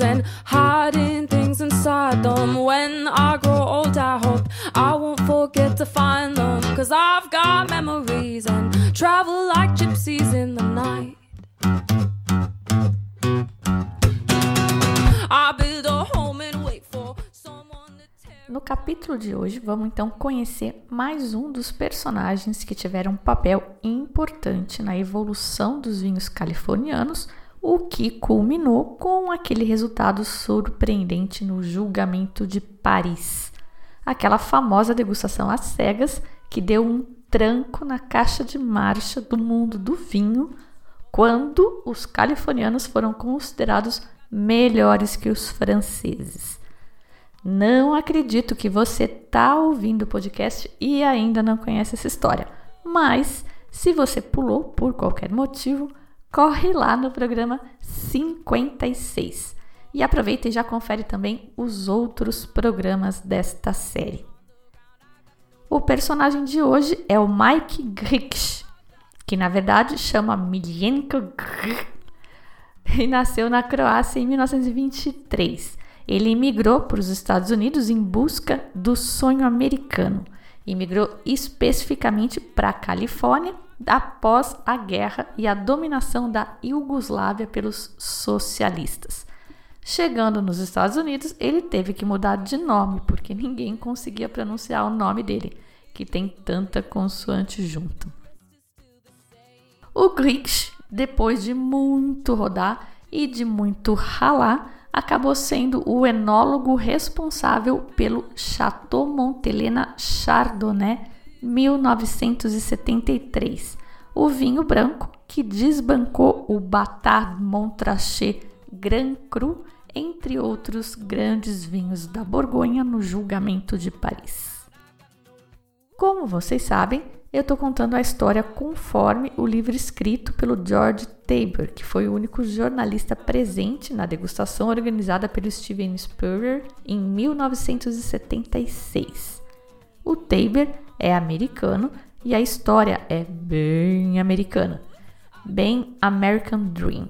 and hiding things inside them. When I grow old, I hope I won't forget to find them. Cause I've got memories and travel like gypsies in the night. I build a home and wait for someone to tell. No capítulo de hoje, vamos então conhecer mais um dos personagens que tiveram um papel importante na evolução dos vinhos californianos, o que culminou com aquele resultado surpreendente no julgamento de Paris. Aquela famosa degustação às cegas que deu um tranco na caixa de marcha do mundo do vinho quando os californianos foram considerados melhores que os franceses. Não acredito que você está ouvindo o podcast e ainda não conhece essa história. Mas, se você pulou por qualquer motivo, corre lá no programa 56 e aproveita e já confere também os outros programas desta série. O personagem de hoje é o Mike Grix, que na verdade chama Miljenko Grix e nasceu na Croácia em 1923. Ele imigrou para os Estados Unidos em busca do sonho americano. Imigrou especificamente para a Califórnia após a guerra e a dominação da Iugoslávia pelos socialistas. Chegando nos Estados Unidos, ele teve que mudar de nome, porque ninguém conseguia pronunciar o nome dele, que tem tanta consoante junto. O Grix, depois de muito rodar e de muito ralar, acabou sendo o enólogo responsável pelo Chateau Montelena Chardonnay 1973, o vinho branco que desbancou o Batard Montrachet Grand Cru, entre outros grandes vinhos da Borgonha no julgamento de Paris. Como vocês sabem, eu estou contando a história conforme o livro escrito pelo George Tabor, que foi o único jornalista presente na degustação organizada pelo Steven Spurrier em 1976. O Tabor é americano e a história é bem americana, bem American Dream.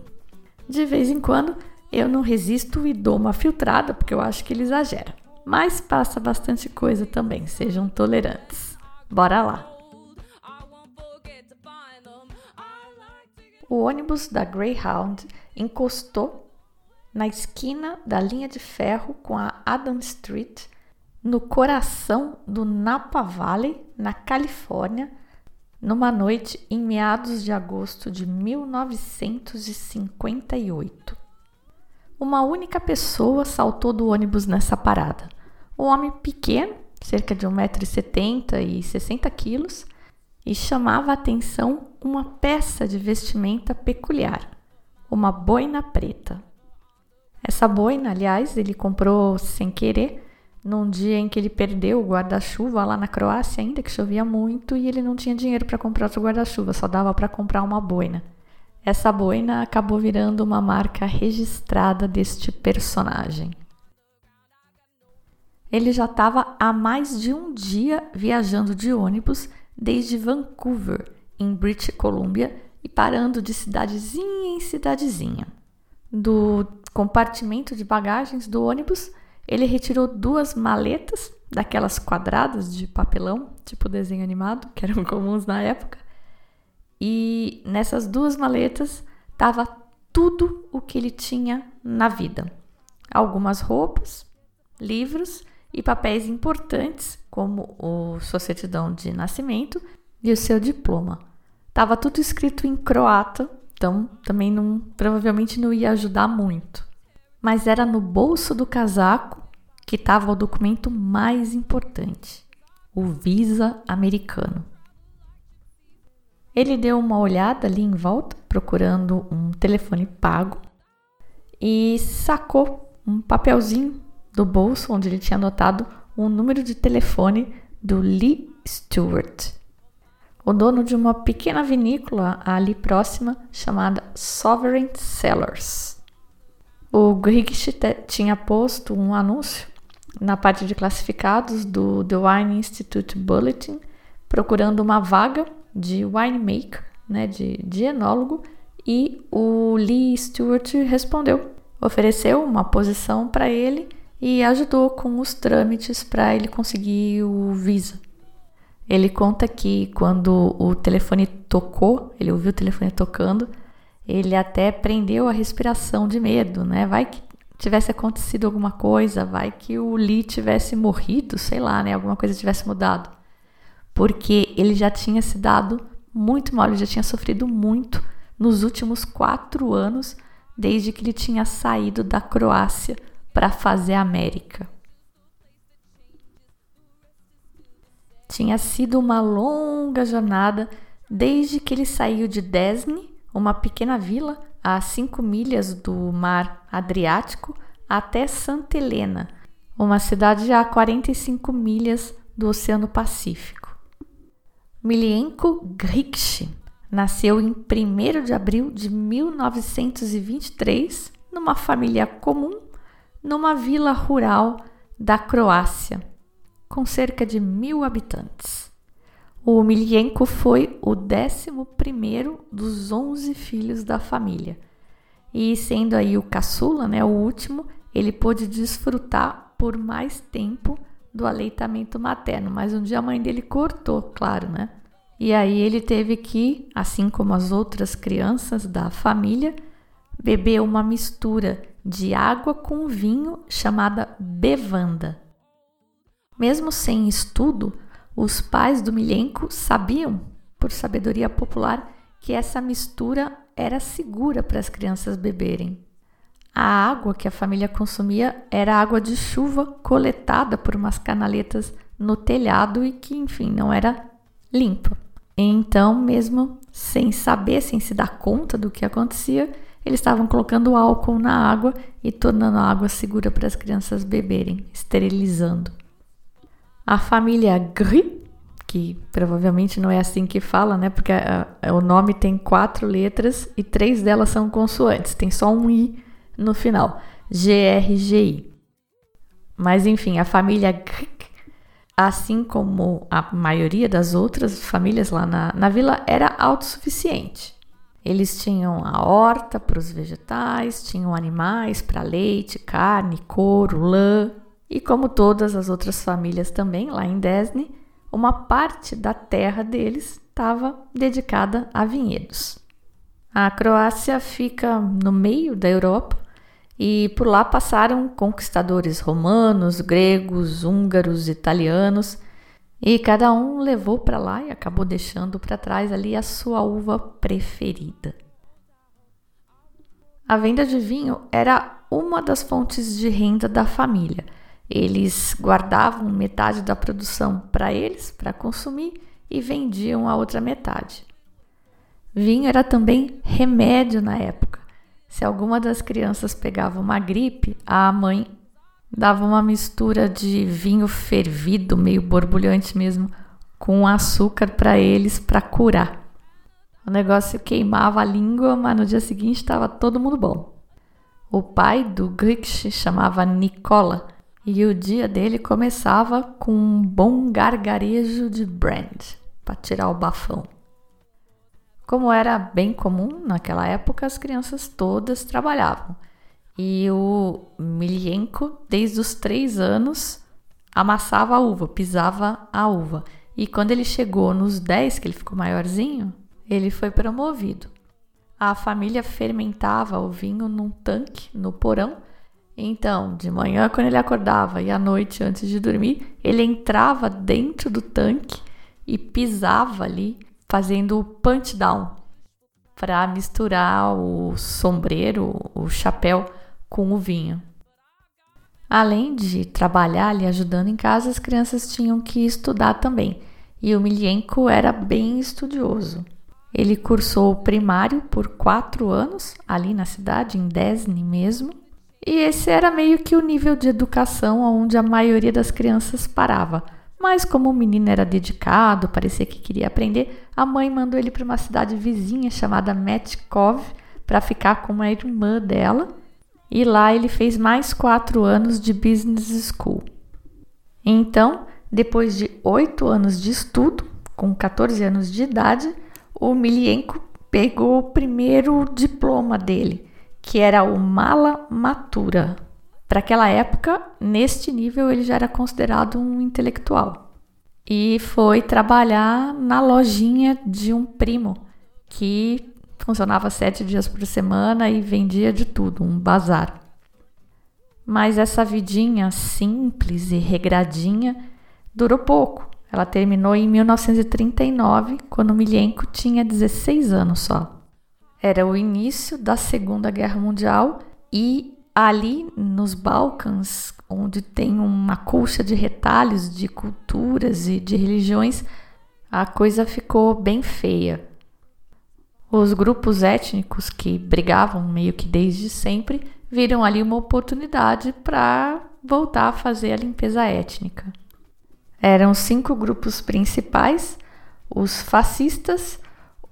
De vez em quando eu não resisto e dou uma filtrada porque eu acho que ele exagera, mas passa bastante coisa também, sejam tolerantes. Bora lá! O ônibus da Greyhound encostou na esquina da linha de ferro com a Adam Street, no coração do Napa Valley, na Califórnia, numa noite em meados de agosto de 1958. Uma única pessoa saltou do ônibus nessa parada. Um homem pequeno, cerca de 1,70m e 60 quilos, e chamava a atenção uma peça de vestimenta peculiar, uma boina preta. Essa boina, aliás, ele comprou sem querer num dia em que ele perdeu o guarda-chuva lá na Croácia, ainda que chovia muito, e ele não tinha dinheiro para comprar outro guarda-chuva, só dava para comprar uma boina. Essa boina acabou virando uma marca registrada deste personagem. Ele já estava há mais de um dia viajando de ônibus desde Vancouver, em British Columbia, e parando de cidadezinha em cidadezinha. Do compartimento de bagagens do ônibus, ele retirou duas maletas, daquelas quadradas de papelão, tipo desenho animado, que eram comuns na época. E nessas duas maletas estava tudo o que ele tinha na vida: algumas roupas, livros e papéis importantes, como o sua certidão de nascimento e o seu diploma. Tava tudo escrito em croata, então também não, provavelmente não ia ajudar muito. Mas era no bolso do casaco que estava o documento mais importante, o Visa americano. Ele deu uma olhada ali em volta, procurando um telefone pago, e sacou um papelzinho do bolso onde ele tinha anotado um número de telefone do Lee Stewart, o dono de uma pequena vinícola ali próxima chamada Sovereign Cellars. O Griggs tinha posto um anúncio na parte de classificados do The Wine Institute Bulletin, procurando uma vaga de winemaker, né, de, de enólogo, e o Lee Stewart respondeu, ofereceu uma posição para ele e ajudou com os trâmites para ele conseguir o visa. Ele conta que quando o telefone tocou, ele ouviu o telefone tocando, ele até prendeu a respiração de medo, né? Vai que tivesse acontecido alguma coisa, vai que o Lee tivesse morrido, sei lá, né? Alguma coisa tivesse mudado. Porque ele já tinha se dado muito mal, ele já tinha sofrido muito nos últimos quatro anos, desde que ele tinha saído da Croácia para fazer a América. Tinha sido uma longa jornada desde que ele saiu de Desne, uma pequena vila a 5 milhas do mar Adriático, até Santa Helena, uma cidade a 45 milhas do Oceano Pacífico. Milienko Griksch nasceu em 1 de abril de 1923 numa família comum numa vila rural da Croácia com cerca de mil habitantes. O Milienko foi o décimo primeiro dos onze filhos da família. E sendo aí o caçula, né, o último, ele pôde desfrutar por mais tempo do aleitamento materno, mas um dia a mãe dele cortou, claro, né? E aí ele teve que, assim como as outras crianças da família, beber uma mistura de água com vinho chamada bevanda. Mesmo sem estudo, os pais do Milenko sabiam, por sabedoria popular, que essa mistura era segura para as crianças beberem. A água que a família consumia era água de chuva coletada por umas canaletas no telhado e que, enfim, não era limpa. Então, mesmo sem saber, sem se dar conta do que acontecia, eles estavam colocando álcool na água e tornando a água segura para as crianças beberem, esterilizando. A família Gri, que provavelmente não é assim que fala, né? Porque a, a, o nome tem quatro letras e três delas são consoantes. Tem só um I no final. G-R-G-I. Mas enfim, a família Gri, assim como a maioria das outras famílias lá na, na vila, era autossuficiente. Eles tinham a horta para os vegetais, tinham animais para leite, carne, couro, lã, e como todas as outras famílias também lá em Desne, uma parte da terra deles estava dedicada a vinhedos. A Croácia fica no meio da Europa e por lá passaram conquistadores romanos, gregos, húngaros, italianos, e cada um levou para lá e acabou deixando para trás ali a sua uva preferida. A venda de vinho era uma das fontes de renda da família eles guardavam metade da produção para eles, para consumir, e vendiam a outra metade. Vinho era também remédio na época. Se alguma das crianças pegava uma gripe, a mãe dava uma mistura de vinho fervido, meio borbulhante mesmo, com açúcar para eles para curar. O negócio queimava a língua, mas no dia seguinte estava todo mundo bom. O pai do Grix chamava Nicola e o dia dele começava com um bom gargarejo de brand para tirar o bafão. Como era bem comum naquela época, as crianças todas trabalhavam. E o Milienko, desde os três anos, amassava a uva, pisava a uva. E quando ele chegou nos 10, que ele ficou maiorzinho, ele foi promovido. A família fermentava o vinho num tanque no porão então, de manhã, quando ele acordava e à noite, antes de dormir, ele entrava dentro do tanque e pisava ali, fazendo o punch down para misturar o sombreiro, o chapéu com o vinho. Além de trabalhar ali ajudando em casa, as crianças tinham que estudar também. E o Milienko era bem estudioso. Ele cursou o primário por quatro anos, ali na cidade, em Desne mesmo, E esse era meio que o nível de educação onde a maioria das crianças parava. Mas como o menino era dedicado, parecia que queria aprender, a mãe mandou ele para uma cidade vizinha chamada Metkov para ficar com uma irmã dela. E lá ele fez mais quatro anos de business school. Então, depois de oito anos de estudo, com 14 anos de idade, o Milienko pegou o primeiro diploma dele, que era o Mala Matura. Para aquela época, neste nível, ele já era considerado um intelectual. E foi trabalhar na lojinha de um primo que funcionava sete dias por semana e vendia de tudo, um bazar. Mas essa vidinha simples e regradinha durou pouco. Ela terminou em 1939, quando Milenko tinha 16 anos só. Era o início da Segunda Guerra Mundial e ali nos Balcãs, onde tem uma colcha de retalhos de culturas e de religiões, a coisa ficou bem feia. Os grupos étnicos que brigavam meio que desde sempre viram ali uma oportunidade para voltar a fazer a limpeza étnica. Eram cinco grupos principais: os fascistas,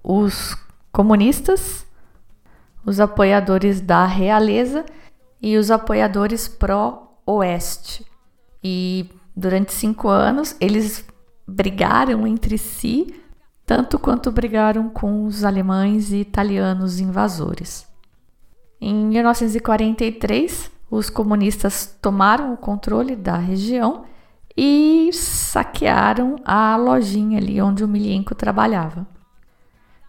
os comunistas, os apoiadores da realeza e os apoiadores pró-oeste. E durante cinco anos eles brigaram entre si, tanto quanto brigaram com os alemães e italianos invasores. Em 1943, os comunistas tomaram o controle da região e saquearam a lojinha ali onde o Milienko trabalhava.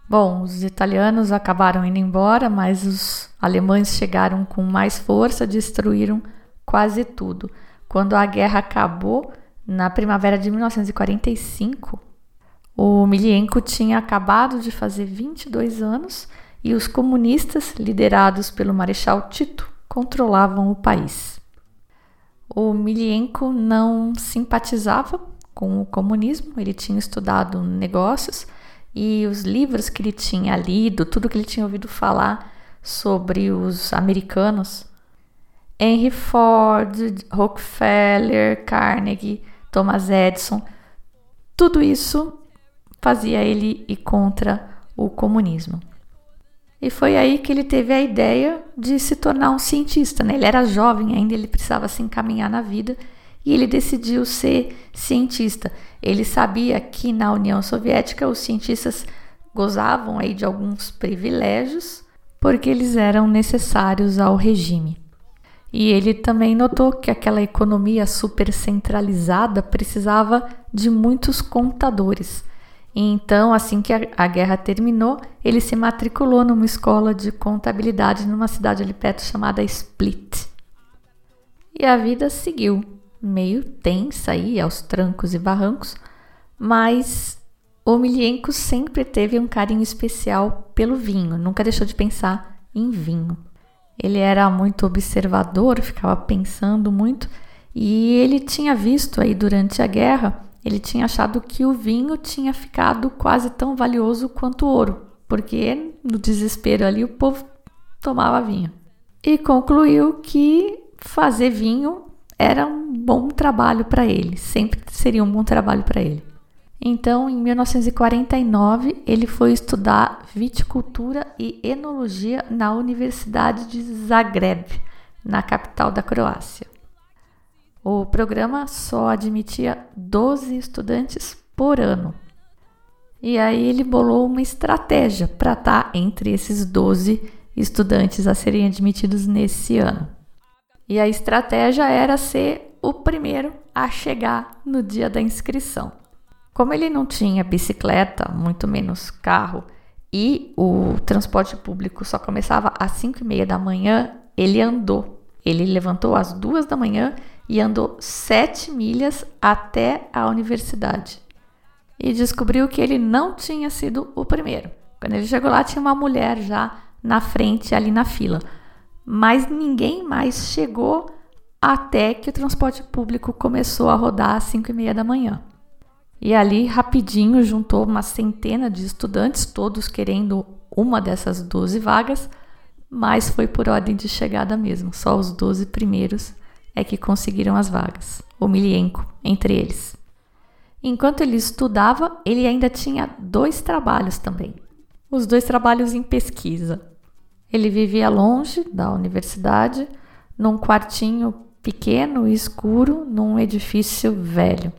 Bom, os italianos acabaram indo embora, mas os alemães chegaram com mais força, destruíram quase tudo. Quando a guerra acabou, na primavera de 1945, o Milienko tinha acabado de fazer 22 anos e os comunistas, liderados pelo Marechal Tito, controlavam o país. O Milienko não simpatizava com o comunismo, ele tinha estudado negócios e os livros que ele tinha lido, tudo que ele tinha ouvido falar sobre os americanos, Henry Ford, Rockefeller, Carnegie, Thomas Edison, tudo isso fazia ele ir contra o comunismo. E foi aí que ele teve a ideia de se tornar um cientista. Né? Ele era jovem ainda, ele precisava se encaminhar na vida e ele decidiu ser cientista. Ele sabia que na União Soviética os cientistas gozavam aí de alguns privilégios porque eles eram necessários ao regime. E ele também notou que aquela economia super centralizada precisava de muitos contadores. Então, assim que a, guerra terminou, ele se matriculou numa escola de contabilidade numa cidade ali perto chamada Split. E a vida seguiu, meio tensa aí, aos trancos e barrancos, mas o Milienko sempre teve um carinho especial pelo vinho, nunca deixou de pensar em vinho. Ele era muito observador, ficava pensando muito, e ele tinha visto aí durante a guerra ele tinha achado que o vinho tinha ficado quase tão valioso quanto ouro, porque no desespero ali o povo tomava vinho. E concluiu que fazer vinho era um bom trabalho para ele, sempre seria um bom trabalho para ele. Então, em 1949, ele foi estudar viticultura e enologia na Universidade de Zagreb, na capital da Croácia. O programa só admitia 12 estudantes por ano. E aí ele bolou uma estratégia para estar tá entre esses 12 estudantes a serem admitidos nesse ano. E a estratégia era ser o primeiro a chegar no dia da inscrição. Como ele não tinha bicicleta, muito menos carro, e o transporte público só começava às 5 e meia da manhã, ele andou. Ele levantou às duas da manhã e andou sete milhas até a universidade. E descobriu que ele não tinha sido o primeiro. Quando ele chegou lá, tinha uma mulher já na frente, ali na fila. Mas ninguém mais chegou até que o transporte público começou a rodar às 5 e meia da manhã. E ali, rapidinho, juntou uma centena de estudantes, todos querendo uma dessas 12 vagas, mas foi por ordem de chegada mesmo. Só os 12 primeiros é que conseguiram as vagas. O Milienko, entre eles. Enquanto ele estudava, ele ainda tinha dois trabalhos também. Os dois trabalhos em pesquisa. Ele vivia longe da universidade, num quartinho pequeno e escuro, num edifício velho.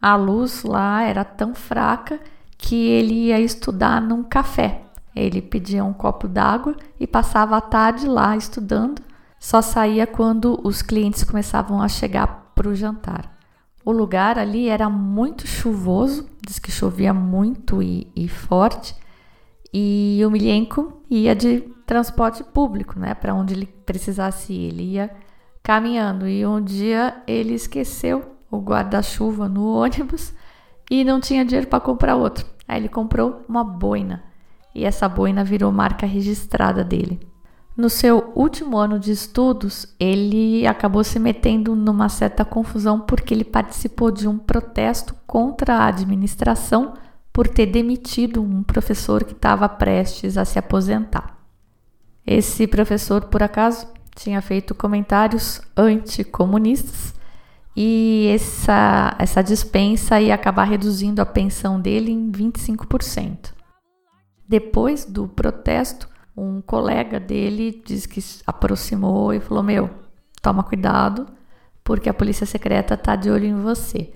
A luz lá era tão fraca que ele ia estudar num café. Ele pedia um copo d'água e passava a tarde lá estudando. Só saía quando os clientes começavam a chegar para o jantar. O lugar ali era muito chuvoso, diz que chovia muito e, e forte, e o Milhenko ia de transporte público, né, para onde ele precisasse ir. Ele ia caminhando e um dia ele esqueceu o guarda-chuva no ônibus e não tinha dinheiro para comprar outro. Aí ele comprou uma boina e essa boina virou marca registrada dele. No seu último ano de estudos, ele acabou se metendo numa certa confusão porque ele participou de um protesto contra a administração por ter demitido um professor que estava prestes a se aposentar. Esse professor, por acaso, tinha feito comentários anticomunistas e essa, essa dispensa ia acabar reduzindo a pensão dele em 25%. Depois do protesto, um colega dele disse que aproximou e falou: Meu, toma cuidado, porque a polícia secreta tá de olho em você.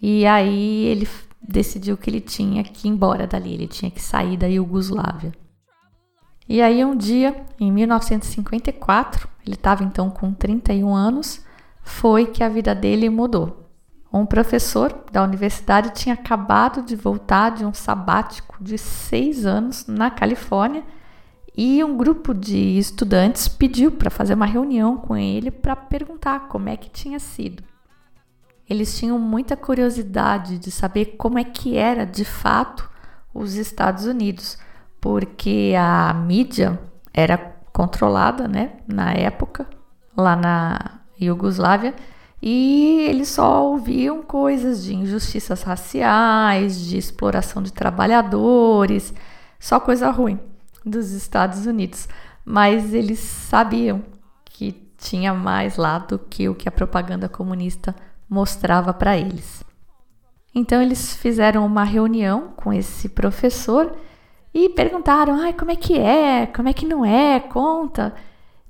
E aí ele decidiu que ele tinha que ir embora dali, ele tinha que sair da Iugoslávia. E aí um dia, em 1954, ele estava então com 31 anos, foi que a vida dele mudou. Um professor da universidade tinha acabado de voltar de um sabático de seis anos na Califórnia e um grupo de estudantes pediu para fazer uma reunião com ele para perguntar como é que tinha sido. Eles tinham muita curiosidade de saber como é que era de fato os Estados Unidos, porque a mídia era controlada, né, na época, lá na Iugoslávia, e eles só ouviam coisas de injustiças raciais, de exploração de trabalhadores, só coisa ruim dos Estados Unidos. Mas eles sabiam que tinha mais lá do que o que a propaganda comunista mostrava para eles. Então eles fizeram uma reunião com esse professor e perguntaram: "Ai, como é que é? Como é que não é? Conta".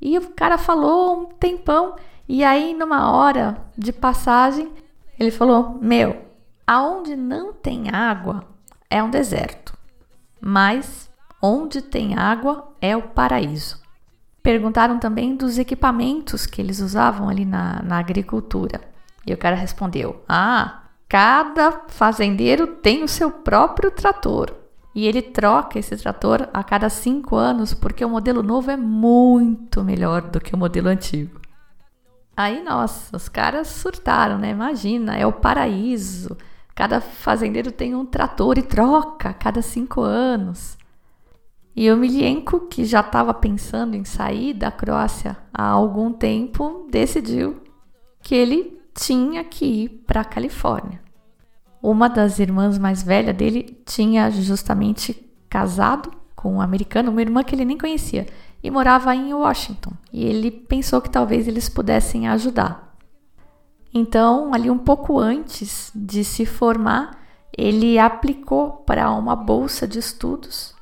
E o cara falou um tempão e aí numa hora de passagem, ele falou: "Meu, aonde não tem água é um deserto, mas onde tem água é o paraíso". Perguntaram também dos equipamentos que eles usavam ali na, na agricultura. E o cara respondeu: Ah, cada fazendeiro tem o seu próprio trator. E ele troca esse trator a cada cinco anos porque o modelo novo é muito melhor do que o modelo antigo. Aí, nossa, os caras surtaram, né? Imagina, é o paraíso. Cada fazendeiro tem um trator e troca a cada cinco anos. E o Milienko, que já estava pensando em sair da Croácia há algum tempo, decidiu que ele tinha que ir para a Califórnia. Uma das irmãs mais velhas dele tinha justamente casado com um americano, uma irmã que ele nem conhecia, e morava em Washington. E ele pensou que talvez eles pudessem ajudar. Então, ali um pouco antes de se formar, ele aplicou para uma bolsa de estudos,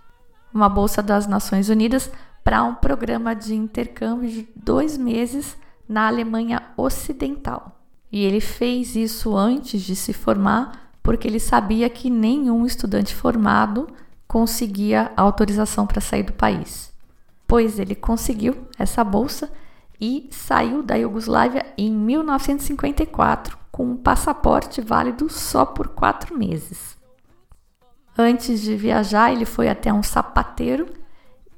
uma bolsa das Nações Unidas, para um programa de intercâmbio de dois meses na Alemanha Ocidental. E ele fez isso antes de se formar, porque ele sabia que nenhum estudante formado conseguia autorização para sair do país. Pois ele conseguiu essa bolsa e saiu da Iugoslávia em 1954 com um passaporte válido só por quatro meses. Antes de viajar, ele foi até um sapateiro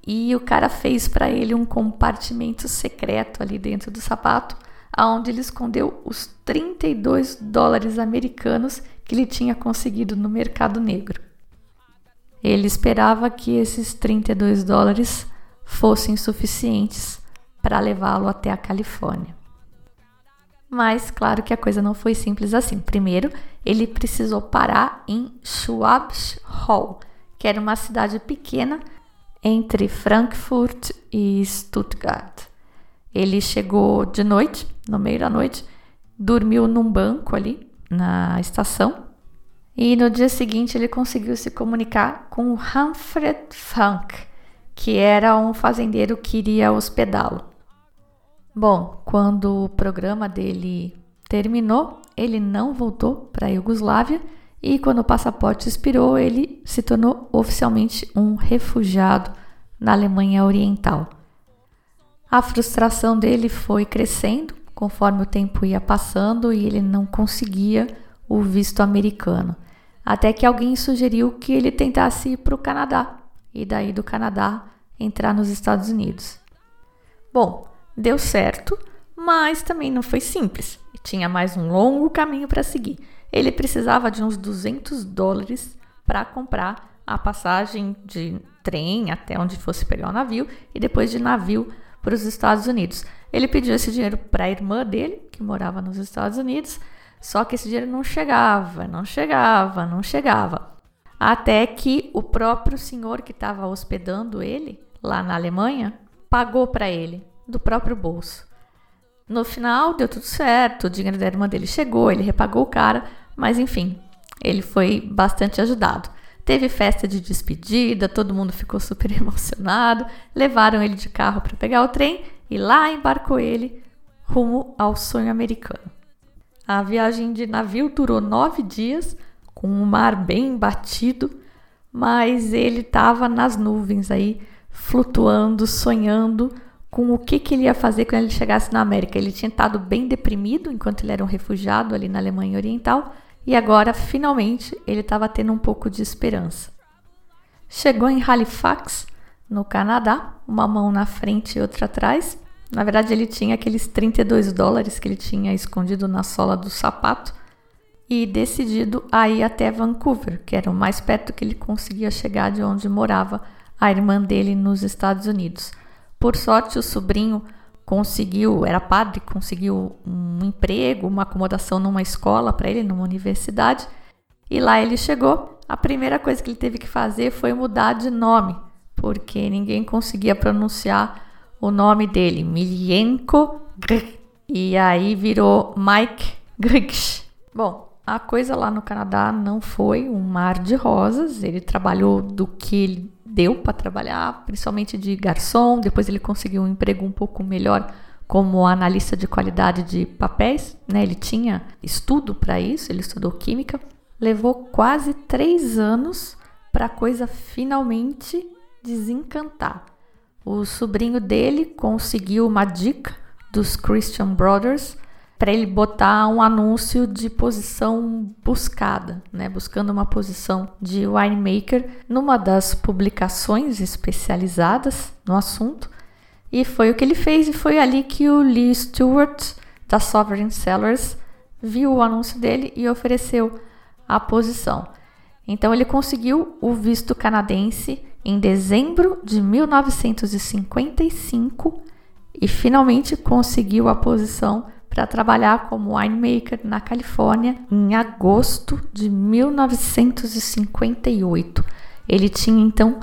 e o cara fez para ele um compartimento secreto ali dentro do sapato aonde ele escondeu os 32 dólares americanos que ele tinha conseguido no mercado negro. Ele esperava que esses 32 dólares fossem suficientes para levá-lo até a Califórnia. Mas claro que a coisa não foi simples assim. Primeiro, ele precisou parar em Schwab's Hall, que era uma cidade pequena entre Frankfurt e Stuttgart. Ele chegou de noite, no meio da noite, dormiu num banco ali na estação e no dia seguinte ele conseguiu se comunicar com Humphrey Funk, que era um fazendeiro que iria hospedá-lo. Bom, quando o programa dele terminou, ele não voltou para a Iugoslávia e quando o passaporte expirou, ele se tornou oficialmente um refugiado na Alemanha Oriental. A frustração dele foi crescendo conforme o tempo ia passando e ele não conseguia o visto americano. Até que alguém sugeriu que ele tentasse ir para o Canadá e daí do Canadá entrar nos Estados Unidos. Bom, deu certo, mas também não foi simples e tinha mais um longo caminho para seguir. Ele precisava de uns 200 dólares para comprar a passagem de trem até onde fosse pegar o navio e depois de navio para os Estados Unidos. Ele pediu esse dinheiro para a irmã dele, que morava nos Estados Unidos, só que esse dinheiro não chegava, não chegava, não chegava. Até que o próprio senhor que estava hospedando ele lá na Alemanha pagou para ele do próprio bolso. No final deu tudo certo, o dinheiro da irmã dele chegou, ele repagou o cara, mas enfim, ele foi bastante ajudado. Teve festa de despedida, todo mundo ficou super emocionado. Levaram ele de carro para pegar o trem e lá embarcou ele rumo ao sonho americano. A viagem de navio durou nove dias, com o mar bem batido, mas ele estava nas nuvens aí, flutuando, sonhando com o que, que ele ia fazer quando ele chegasse na América. Ele tinha estado bem deprimido enquanto ele era um refugiado ali na Alemanha Oriental e agora, finalmente, ele estava tendo um pouco de esperança. Chegou em Halifax, no Canadá, uma mão na frente e outra atrás. Na verdade, ele tinha aqueles 32 dólares que ele tinha escondido na sola do sapato e decidido a ir até Vancouver, que era o mais perto que ele conseguia chegar de onde morava a irmã dele nos Estados Unidos. Por sorte, o sobrinho conseguiu, era padre, conseguiu um emprego, uma acomodação numa escola para ele, numa universidade. E lá ele chegou. A primeira coisa que ele teve que fazer foi mudar de nome, porque ninguém conseguia pronunciar o nome dele, Milienko. E aí virou Mike Grigsh. Bom, a coisa lá no Canadá não foi um mar de rosas. Ele trabalhou do que ele deu para trabalhar, principalmente de garçom. Depois ele conseguiu um emprego um pouco melhor como analista de qualidade de papéis. Né? Ele tinha estudo para isso, ele estudou química. Levou quase três anos para a coisa finalmente desencantar. O sobrinho dele conseguiu uma dica dos Christian Brothers para ele botar um anúncio de posição buscada, né? Buscando uma posição de winemaker numa das publicações especializadas no assunto. E foi o que ele fez, e foi ali que o Lee Stewart, da Sovereign Sellers, viu o anúncio dele e ofereceu a posição. Então ele conseguiu o visto canadense em dezembro de 1955 e finalmente conseguiu a posição para trabalhar como winemaker na Califórnia em agosto de 1958. Ele tinha então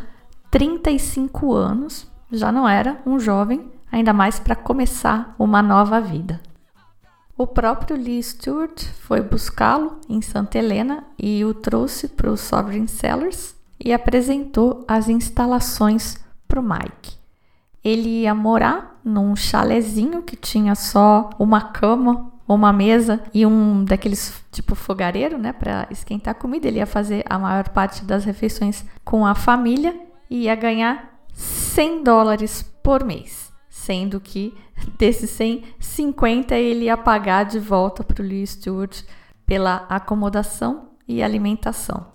35 anos, já não era um jovem, ainda mais para começar uma nova vida. O próprio Lee Stewart foi buscá-lo em Santa Helena e o trouxe para os Sovereign Cellars e apresentou as instalações para o Mike. Ele ia morar num chalezinho que tinha só uma cama, uma mesa e um daqueles tipo fogareiro, né, para esquentar comida. Ele ia fazer a maior parte das refeições com a família e ia ganhar 100 dólares por mês, sendo que desses 100, 50 ele ia pagar de volta para o Lee Stewart pela acomodação e alimentação.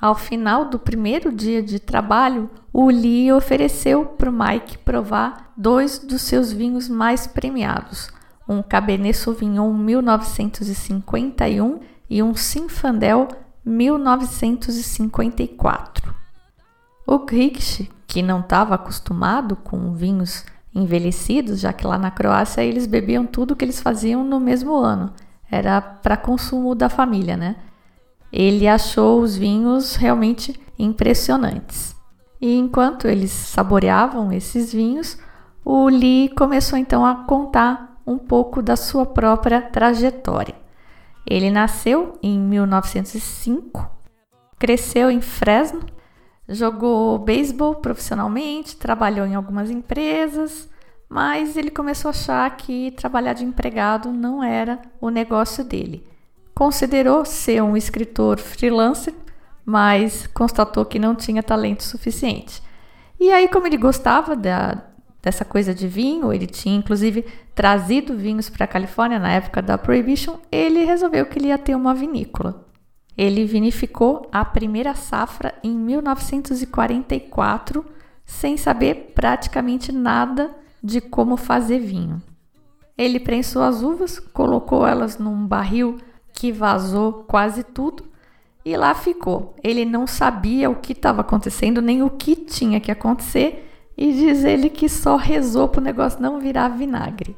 Ao final do primeiro dia de trabalho, o Lee ofereceu para o Mike provar dois dos seus vinhos mais premiados, um Cabernet Sauvignon 1951 e um Sinfandel 1954. O Grigsch, que não estava acostumado com vinhos envelhecidos, já que lá na Croácia eles bebiam tudo que eles faziam no mesmo ano, era para consumo da família, né? Ele achou os vinhos realmente impressionantes. E enquanto eles saboreavam esses vinhos, o Lee começou então a contar um pouco da sua própria trajetória. Ele nasceu em 1905, cresceu em Fresno, jogou beisebol profissionalmente, trabalhou em algumas empresas, mas ele começou a achar que trabalhar de empregado não era o negócio dele. Considerou ser um escritor freelancer, mas constatou que não tinha talento suficiente. E aí, como ele gostava da, dessa coisa de vinho, ele tinha inclusive trazido vinhos para a Califórnia na época da Prohibition, ele resolveu que ele ia ter uma vinícola. Ele vinificou a primeira safra em 1944, sem saber praticamente nada de como fazer vinho. Ele prensou as uvas, colocou elas num barril que vazou quase tudo e lá ficou. Ele não sabia o que estava acontecendo, nem o que tinha que acontecer, e diz ele que só rezou para o negócio não virar vinagre.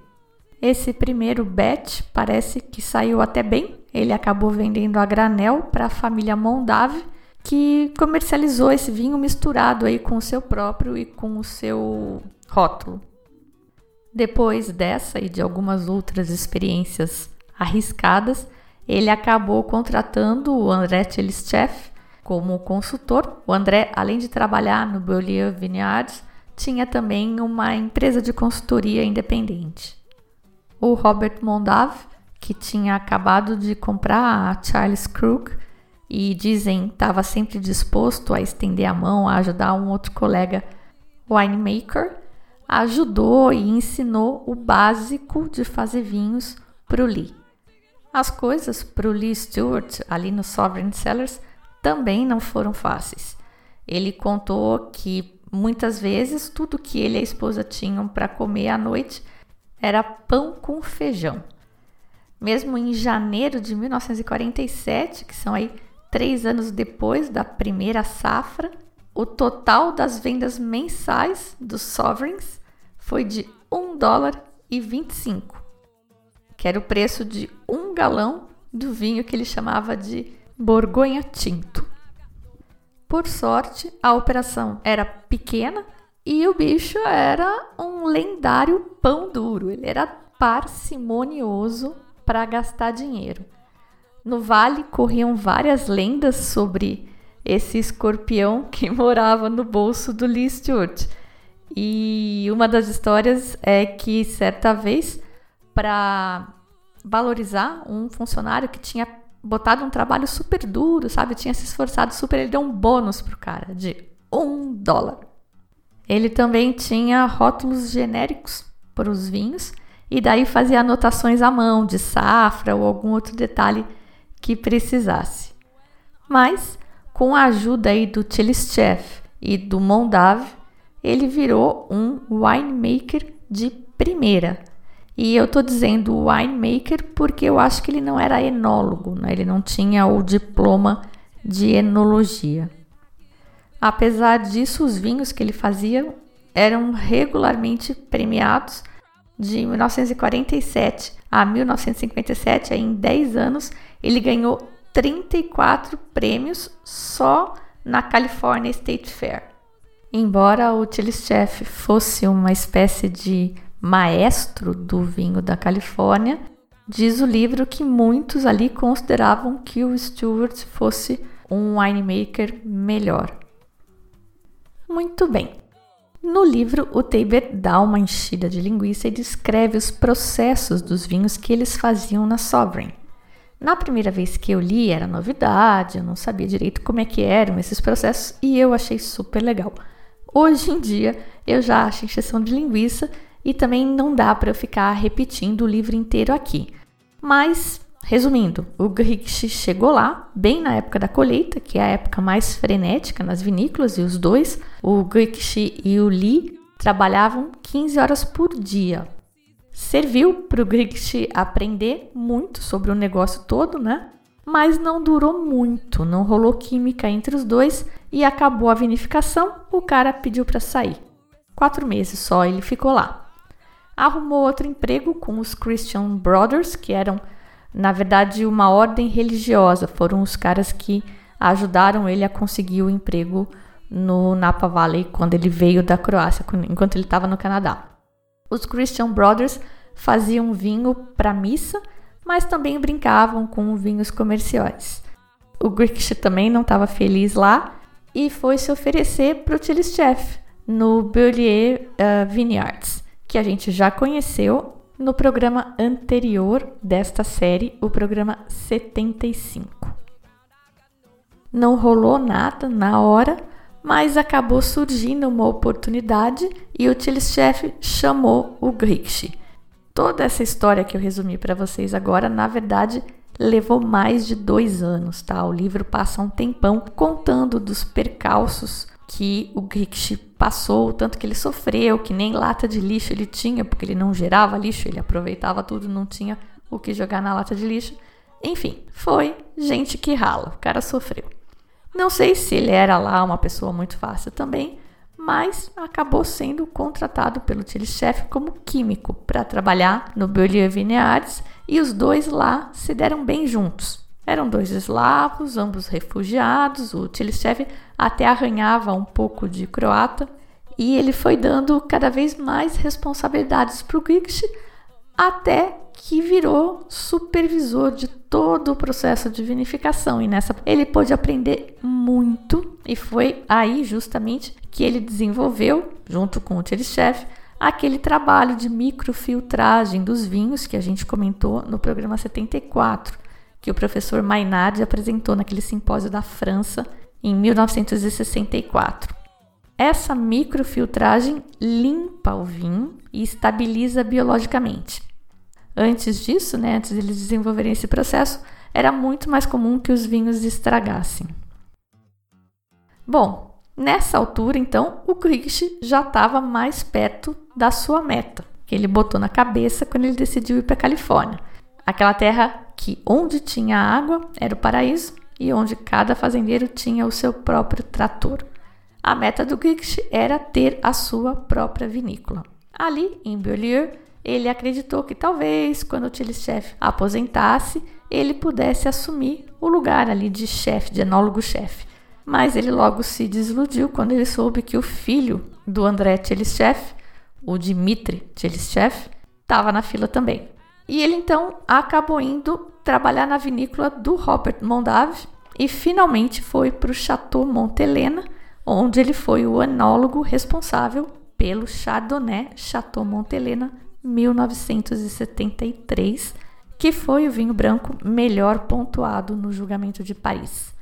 Esse primeiro batch parece que saiu até bem. Ele acabou vendendo a granel para a família Mondave, que comercializou esse vinho misturado aí com o seu próprio e com o seu rótulo. Depois dessa e de algumas outras experiências arriscadas, ele acabou contratando o André Tchelischev como consultor. O André, além de trabalhar no Beaulieu Vineyards, tinha também uma empresa de consultoria independente. O Robert Mondav, que tinha acabado de comprar a Charles Krug e dizem estava sempre disposto a estender a mão a ajudar um outro colega winemaker, ajudou e ensinou o básico de fazer vinhos para o Lee. As coisas para o Lee Stewart ali no Sovereign Cellars também não foram fáceis. Ele contou que Muitas vezes, tudo que ele e a esposa tinham para comer à noite era pão com feijão. Mesmo em janeiro de 1947, que são aí três anos depois da primeira safra, o total das vendas mensais dos Sovereigns foi de 1 dólar e 25, que era o preço de um galão do vinho que ele chamava de Borgonha Tinto. Por sorte, a operação era pequena e o bicho era um lendário pão duro. Ele era parcimonioso para gastar dinheiro. No vale corriam várias lendas sobre esse escorpião que morava no bolso do Lee Stewart. E uma das histórias é que certa vez, para valorizar um funcionário que tinha botado um trabalho super duro, sabe? Tinha se esforçado super. Ele deu um bônus pro cara de um dólar. Ele também tinha rótulos genéricos para os vinhos e daí fazia anotações à mão de safra ou algum outro detalhe que precisasse. Mas com a ajuda aí do Chef e do Mondav, ele virou um winemaker de primeira e eu estou dizendo winemaker porque eu acho que ele não era enólogo, né? ele não tinha o diploma de enologia. Apesar disso, os vinhos que ele fazia eram regularmente premiados de 1947 a 1957, em 10 anos, ele ganhou 34 prêmios só na California State Fair. Embora o Chef fosse uma espécie de maestro do vinho da Califórnia, diz o livro que muitos ali consideravam que o Stewart fosse um winemaker melhor. Muito bem. No livro, o Tabor dá uma enchida de linguiça e descreve os processos dos vinhos que eles faziam na Sovereign. Na primeira vez que eu li era novidade, eu não sabia direito como é que eram esses processos e eu achei super legal. Hoje em dia eu já acho encheção de linguiça e também não dá para eu ficar repetindo o livro inteiro aqui. Mas, resumindo, o Grix chegou lá bem na época da colheita, que é a época mais frenética nas vinícolas, e os dois, o Grix e o Lee, trabalhavam 15 horas por dia. Serviu para o Grix aprender muito sobre o negócio todo, né? Mas não durou muito, não rolou química entre os dois e acabou a vinificação. O cara pediu para sair. Quatro meses só ele ficou lá arrumou outro emprego com os Christian Brothers, que eram, na verdade, uma ordem religiosa. Foram os caras que ajudaram ele a conseguir o emprego no Napa Valley quando ele veio da Croácia, enquanto ele estava no Canadá. Os Christian Brothers faziam vinho para missa, mas também brincavam com vinhos comerciais. O Griggs também não estava feliz lá e foi se oferecer para o Chef no Beaulieu uh, Vineyards, que a gente já conheceu no programa anterior desta série, o programa 75. Não rolou nada na hora, mas acabou surgindo uma oportunidade e o Chef chamou o Griggs. Toda essa história que eu resumi para vocês agora, na verdade, levou mais de dois anos, tá? O livro passa um tempão contando dos percalços que o Griggs passou, tanto que ele sofreu, que nem lata de lixo ele tinha, porque ele não gerava lixo, ele aproveitava tudo, não tinha o que jogar na lata de lixo. Enfim, foi gente que rala, o cara sofreu. Não sei se ele era lá uma pessoa muito fácil também, mas acabou sendo contratado pelo Chef como químico para trabalhar no Beaulieu Vineyards e os dois lá se deram bem juntos. Eram dois eslavos, ambos refugiados. O Chef até arranhava um pouco de croata e ele foi dando cada vez mais responsabilidades para o Gigsh até que virou supervisor de todo o processo de vinificação e nessa ele pôde aprender muito e foi aí justamente que ele desenvolveu junto com o Chef aquele trabalho de microfiltragem dos vinhos que a gente comentou no programa 74, que o professor Maynard apresentou naquele simpósio da França em 1964. Essa microfiltragem limpa o vinho e estabiliza biologicamente. Antes disso, né, antes de eles desenvolverem esse processo, era muito mais comum que os vinhos estragassem. Bom, nessa altura, então, o Kriegs já estava mais perto da sua meta, que ele botou na cabeça quando ele decidiu ir para a Califórnia. Aquela terra que onde tinha água era o paraíso e onde cada fazendeiro tinha o seu próprio trator. A meta do Kriegs era ter a sua própria vinícola. Ali, em Beaulieu, ele acreditou que talvez, quando o Chef aposentasse, ele pudesse assumir o lugar ali de chefe, de enólogo-chefe. Mas ele logo se desiludiu quando ele soube que o filho do André Chef, o Dmitry Chef, estava na fila também. E ele então acabou indo trabalhar na vinícola do Robert Mondavi e finalmente foi para o Chateau Montelena, onde ele foi o enólogo responsável pelo Chardonnay Chateau Montelena 1973, que foi o vinho branco melhor pontuado no julgamento de Paris.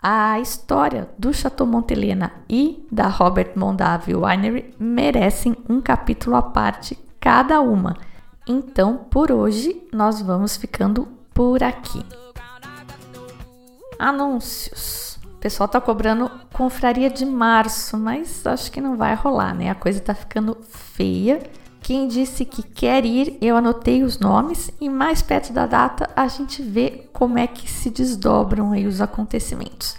A história do Chateau Montelena e da Robert Mondavi Winery merecem um capítulo à parte cada uma. Então, por hoje, nós vamos ficando por aqui. Anúncios. O pessoal tá cobrando confraria de março, mas acho que não vai rolar, né? A coisa tá ficando feia quem disse que quer ir, eu anotei os nomes e mais perto da data a gente vê como é que se desdobram aí os acontecimentos.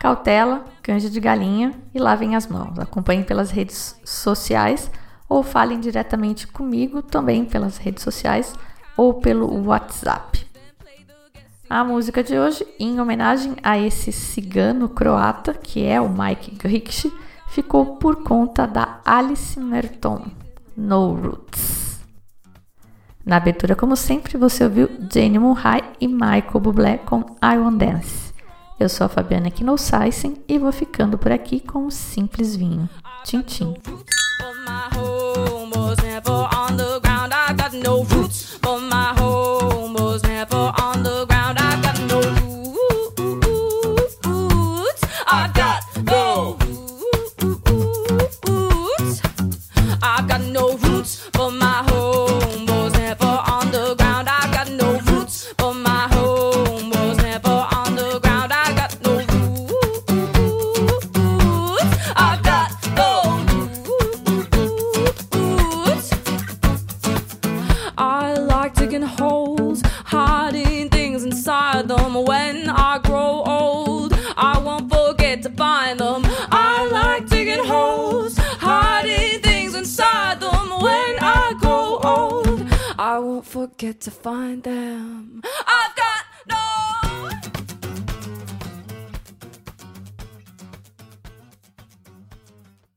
Cautela, canja de galinha e lavem as mãos. Acompanhem pelas redes sociais ou falem diretamente comigo também pelas redes sociais ou pelo WhatsApp. A música de hoje, em homenagem a esse cigano croata que é o Mike Griggs, ficou por conta da Alice Merton. No Roots. Na abertura, como sempre, você ouviu Jane Murray e Michael Bublé com I Want Dance. Eu sou a Fabiana Knossaisen e vou ficando por aqui com um simples vinho. Tchim, tchim.